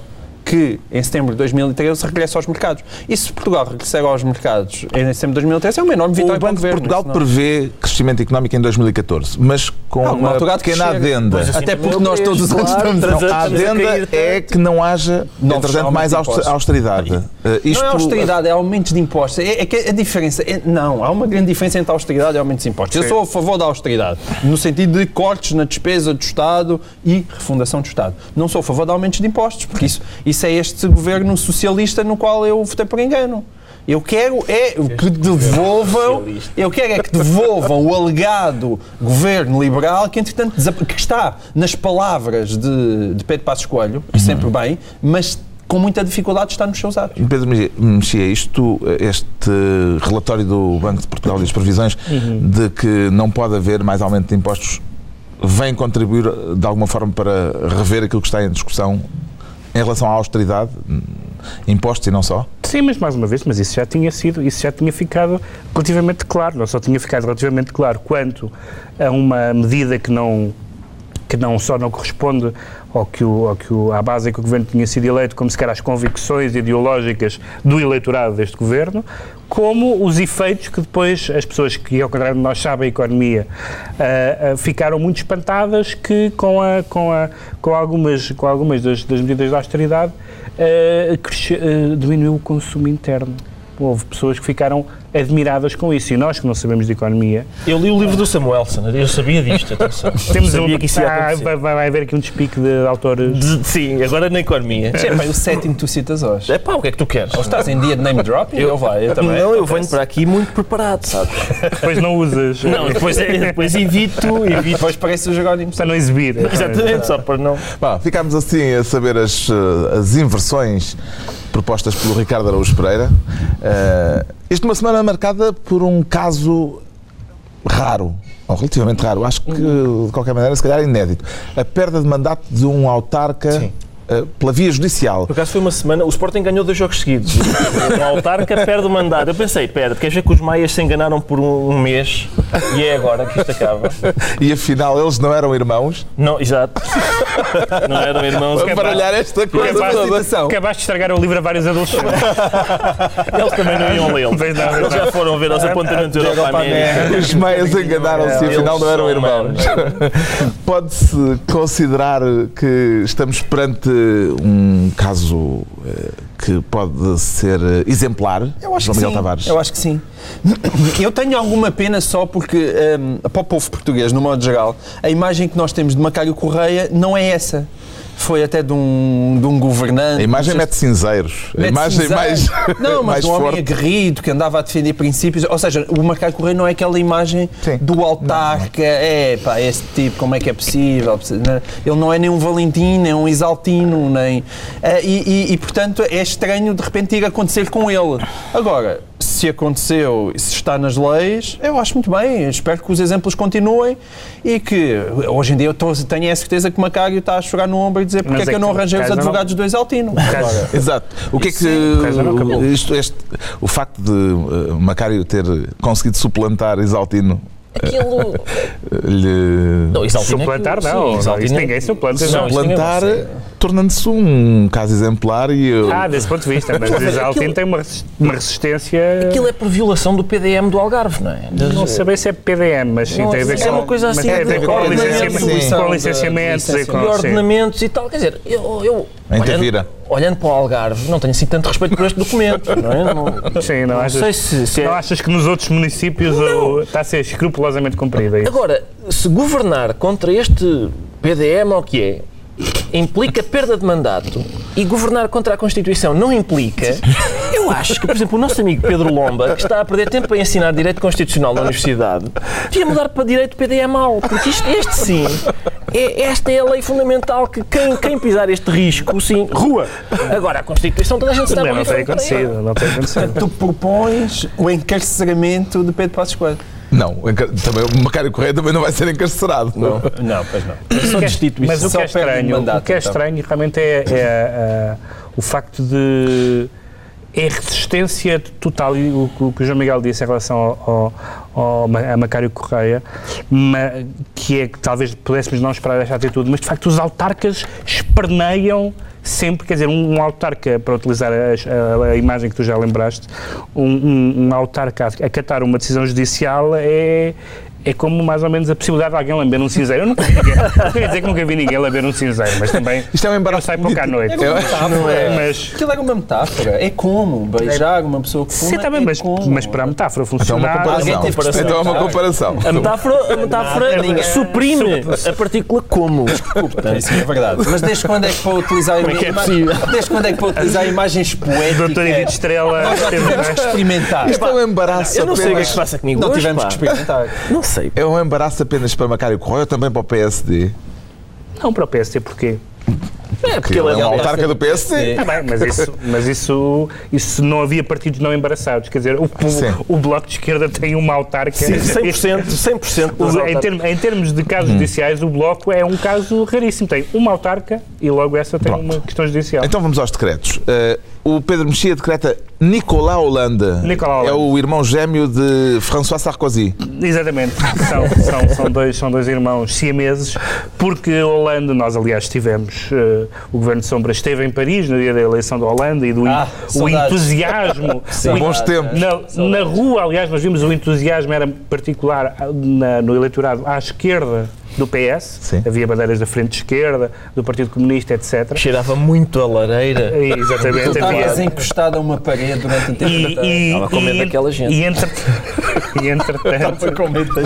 que em setembro de 2013 regresse aos mercados. E se Portugal regressar aos mercados em setembro de 2013 é uma enorme vitória O para o Banco de Governo. Portugal não- prevê crescimento económico em 2014, mas com Ah, uma pequena adenda. Pois assim Até porque é o nós todos os anos estamos a- estamos A adenda é que não haja, Novos entretanto, mais austeridade. Uh, isto, Não é austeridade, é aumentos de impostos. É, é que a diferença. é- não, há uma grande diferença entre austeridade e aumentos de impostos. Eu Sim. sou a favor da austeridade, no sentido de cortes na despesa do Estado e refundação do Estado. Não sou a favor de aumentos de impostos, porque isso, isso é este governo socialista no qual eu votei por engano. Eu quero é que devolvam, eu quero é que devolvam o alegado governo liberal que entretanto que está nas palavras de, de Pedro Passos Coelho, e sempre bem, mas com muita dificuldade está nos seus atos. Pedro Mexia, isto, este relatório do Banco de Portugal e as previsões de que não pode haver mais aumento de impostos vem contribuir de alguma forma para rever aquilo que está em discussão em relação à austeridade, impostos e não só? Sim, mas mais uma vez, mas isso já tinha sido, isso já tinha ficado relativamente claro, não só tinha ficado relativamente claro quanto a uma medida que não que não só não corresponde ao que, o, ao que o, à base em que o governo tinha sido eleito, como sequer às convicções ideológicas do eleitorado deste governo, como os efeitos que depois as pessoas que, ao contrário de nós, sabem a economia, ah, ah, ficaram muito espantadas que com, a, com, a, com algumas, com algumas das, das medidas de austeridade ah, diminuiu o consumo interno. Houve pessoas que ficaram admiradas com isso e nós que não sabemos de economia Eu li o livro do Samuelson, eu sabia disto, atenção. temos sabia um, que isso ia ah, vai, vai haver aqui um despique de autores De- Sim, agora na economia. É pá, o sétimo que tu citas hoje. É pá, o que é que tu queres? Ou estás em dia de name dropping? Eu, vai, eu também. Não, eu venho para aqui muito preparado, sabes? depois não usas Não, depois, é, depois evito, evito. Depois parece o Jerónimo. para não exibir Exatamente, só para não. Bom, ficámos assim a saber as, eh, as inversões propostas pelo Ricardo Araújo Pereira. Eh, Isto uma semana marcada por um caso raro, ou relativamente raro, acho que de qualquer maneira, se calhar inédito. A perda de mandato de um autarca Sim. Eh, pela via judicial. Por acaso foi uma semana, o Sporting ganhou dois jogos seguidos. O Autarca perde o mandato. Eu pensei, pera, queres ver que os maias se enganaram por um, um mês e é agora que isto acaba? E afinal eles não eram irmãos. Não, exato. Não eram irmãos. Para baralhar esta coisa Acabaste, acabaste de estragar o livro a vários adolescentes. Eles também não iam lê-lo. Eles já foram ver os apontamentos da Europa América. Os meias enganaram-se e afinal não eram irmãos. Pode-se considerar que estamos perante um caso eh, que pode ser eh, exemplar, Eu acho João que Miguel sim. Tavares? Eu acho que sim. Eu tenho alguma pena só porque, hum, para o povo português, no modo geral, a imagem que nós temos de Macário Correia não é essa. Foi até de um, de um governante. A imagem mete cinzeiros. A Mete imagem mais, cinzeiro. Não, mas mais um homem forte. aguerrido que andava a defender princípios. Ou seja, o Macário Correia não é aquela imagem Sim. do autarca. É, pá, este tipo, como é que é possível? Ele não é nem um Valentim, nem um Exaltino, nem. eh, e, e- e, portanto, é estranho de repente ir acontecer com ele. Agora, se aconteceu, se está nas leis, eu acho muito bem. Espero que os exemplos continuem e que hoje em dia eu tô- tenho a certeza que o Macário está a chorar no ombro e dizer porque Mas é que é eu não que arranjei os Casa não- advogados do Exaltino. Exato. O que é que não isto, este, o facto de eh, Macário ter conseguido suplantar Exaltino Aquilo. eh, lhe Não, é Suplantar, que- não. sim, não, é- ninguém suplanta. Não, não. Tornando-se um caso exemplar e eu- Ah, desse ponto de vista, mas o Exaltino tem uma, resist- uma resistência. Aquilo é por violação do PDM do Algarve, não é? Não sei se é PDM, mas sim, tem a ver é com. uma coisa mas assim, tem a ver de com, licenciamentos e de com. Sim. ordenamentos e tal. Quer dizer, eu, olhando, olhando para o Algarve, não tenho assim tanto respeito por este documento. Não, é? não, Sim, não, não achas, sei se, se é. não achas que nos outros municípios o- está a ser escrupulosamente cumprido? É isso? Agora, se governar contra este PDM ou o que é, implica perda de mandato e governar contra a Constituição não implica, eu acho que, por exemplo, o nosso amigo Pedro Lomba, que está a perder tempo a ensinar Direito Constitucional na Universidade, devia mudar para Direito PDMal, porque isto, este sim, é, esta é a lei fundamental que quem, quem pisar este risco, sim, rua. Agora, a Constituição toda a gente sabe Não, não é tem acontecido, não tem acontecido. tu propões o encarceramento de Pedro Passos Coelho. Não, também, o Macário Correia também não vai ser encarcerado. Não. Não, pois não. Só destituição. Mas o que é estranho, mandato, o que é então. estranho realmente é, é, ah, o facto de é resistência total e o, que- o João Miguel disse em relação ao, ao, ao a Macário Correia, ma- que é que talvez pudéssemos não esperar esta atitude, mas de facto os autarcas esperneiam sempre, quer dizer, um, um autarca, para utilizar a, a- a imagem que tu já lembraste, um, um, um autarca a acatar uma decisão judicial é, é como mais ou menos a possibilidade de alguém lamber um cinzeiro. Eu nunca vi ninguém, não queria dizer que nunca vi ninguém lamber um cinzeiro, mas também Isto é um embaraço saio pouco à noite. Eu- Não é. Mas, Aquilo era uma metáfora. É como beijar uma pessoa que fuma. sim, também, é mas, como. mas para a metáfora Então é funcionar... uma Então é uma experimentar. comparação. A metáfora, a metáfora suprime a partícula como. Portanto, Isso é verdade. Mas desde quando é que para utilizar é que é possível? Desde quando é que para utilizar imagens poéticas? Doutor Edith Estrela tivemos que experimentar. Isto é um embaraço Eu não sei o que é que se passa comigo Não tivemos que experimentar. Não sei. É um embaraço apenas para Macário Correia ou também para o PSD? Não para o PST, porquê? É, Que porque ele é é um autarca do PSD. Bem, mas isso, mas isso, isso não havia partidos não embaraçados. Quer dizer, o, Sim. o, o Bloco de Esquerda tem uma autarca. 100%, 100% O- em, termos, em termos de casos judiciais, o Bloco é um caso raríssimo. Tem uma autarca e logo essa tem Pronto. uma questão judicial. Então vamos aos decretos. Eh, o Pedro Mexia decreta Nicolau Hollande. Nicolau É Hollande. o irmão gêmeo de François Sarkozy. Exatamente, são, são, são, dois, são dois irmãos siameses, porque a Holanda, nós aliás estivemos, eh, o Governo de Sombra esteve em Paris no dia da eleição da Holanda e do Ah, o entusiasmo. São o- bons tempos. Na, na rua, aliás, nós vimos o entusiasmo era particular na- no eleitorado à esquerda do PS, Sim. havia bandeiras da frente esquerda, do Partido Comunista, etc. Cheirava muito a lareira. E, Exatamente, Tu estavas encostado a uma parede durante o tempo e, da e, Estava com medo e- daquela gente. E, entre, e entretanto,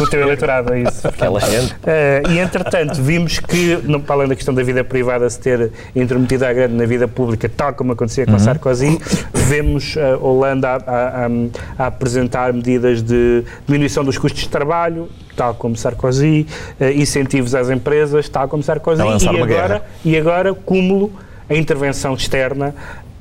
o teu eleitorado é isso. Aquela gente. Eh, e entretanto, vimos que, não, para além da questão da vida privada se ter intrometido à grande na vida pública, tal como acontecia com Sarkozy, vemos a Holanda a, a- a- a apresentar medidas de diminuição dos custos de trabalho, tal como Sarkozy, eh, incentivos às empresas, tal como Sarkozy, e agora, guerra. e agora cúmulo a intervenção externa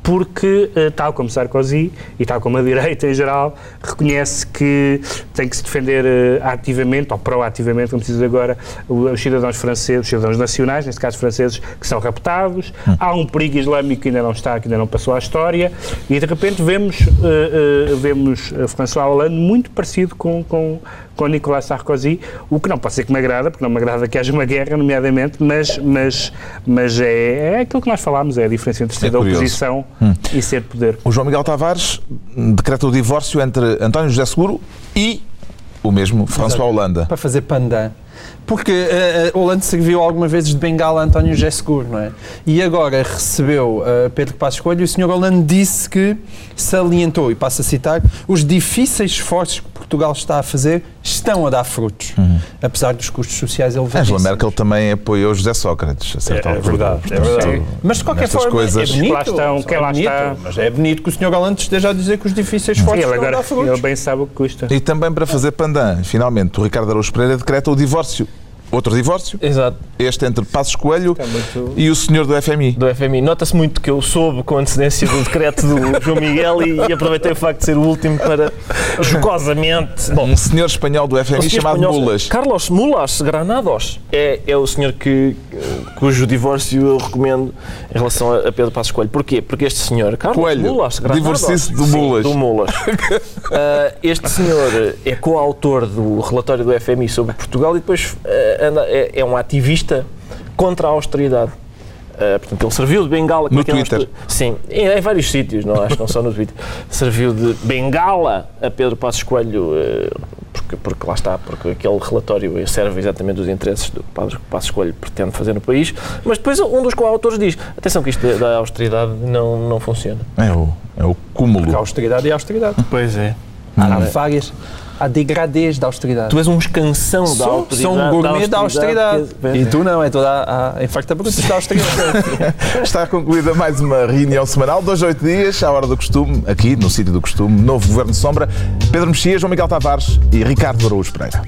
porque, eh, tal como Sarkozy e tal como a direita em geral, reconhece que tem que se defender eh, ativamente ou proativamente, como se diz agora, os cidadãos franceses, os cidadãos nacionais, neste caso franceses, que são raptados. Há um perigo islâmico que ainda não está, que ainda não passou à história, e de repente vemos, uh, uh, vemos François Hollande muito parecido com, com, com Nicolas Sarkozy, o que não pode ser que me agrada, porque não me agrada que haja uma guerra, nomeadamente, mas, mas, mas é, é aquilo que nós falámos, é a diferença entre ser É da oposição e ser poder. O João Miguel Tavares decreta o divórcio entre António José Seguro e o mesmo François Hollande. Para fazer pandan. Porque uh, uh, Hollande serviu algumas vezes de bengala a António José Seguro, não é? E agora recebeu uh, Pedro Passos Coelho e o Sr. Hollande disse que salientou, e passo a citar, os difíceis esforços que Portugal está a fazer estão a dar frutos, apesar dos custos sociais elevados. Angela Merkel também apoiou José Sócrates, a certa É, é altura. verdade, é verdade. Mas de qualquer forma, coisas- é bonito. Lá estão, quem é lá bonito, está. Mas é bonito que o Sr. Galante esteja a dizer que os difíceis Sim, esforços ele estão a agora dar frutos. ele bem sabe o que custa. E também para fazer pandan, finalmente, o Ricardo Araújo Pereira decreta o divórcio. Outro divórcio, Exato, este entre Passos Coelho muito- e o senhor do FMI. do FMI. Nota-se muito que eu soube com antecedência do decreto do João Miguel e, e aproveitei o facto de ser o último para, jocosamente... Bom, Um senhor espanhol do FMI chamado espanhol- Mulas. Carlos Mulas Granados é, é o senhor que, cujo divórcio eu recomendo em relação a, Pedro Passos Coelho. Porquê? Porque este senhor, Carlos Coelho, Mulas Granados... divorcie-se do Sim, Mulas. do Mulas. Ah, este senhor é coautor do relatório do FMI sobre Portugal e depois ah, anda- é, é um ativista contra a austeridade. Ah, portanto, ele serviu de bengala. No é é Twitter. Sim, em, em vários sítios, não acho que não só no Twitter. Serviu de bengala a Pedro Passos Coelho, eh, porque, porque lá está, porque aquele relatório serve exatamente os interesses do que Pedro Passos Coelho pretende fazer no país. Mas depois um dos coautores diz: atenção, que isto da austeridade não, não funciona. É o, é o cúmulo. Porque a austeridade é austeridade. Pois é. Há várias. Há degradês da austeridade. Tu és um escansão da Sou, autoridade. sou um gourmet da austeridade. que- E tu não, é toda a, a infarta bruta da austeridade. Está concluída mais uma reunião semanal, dois oito dias, à hora do costume, aqui no sítio do costume, novo Governo de Sombra, Pedro Mexia, João Miguel Tavares e Ricardo Araújo Pereira.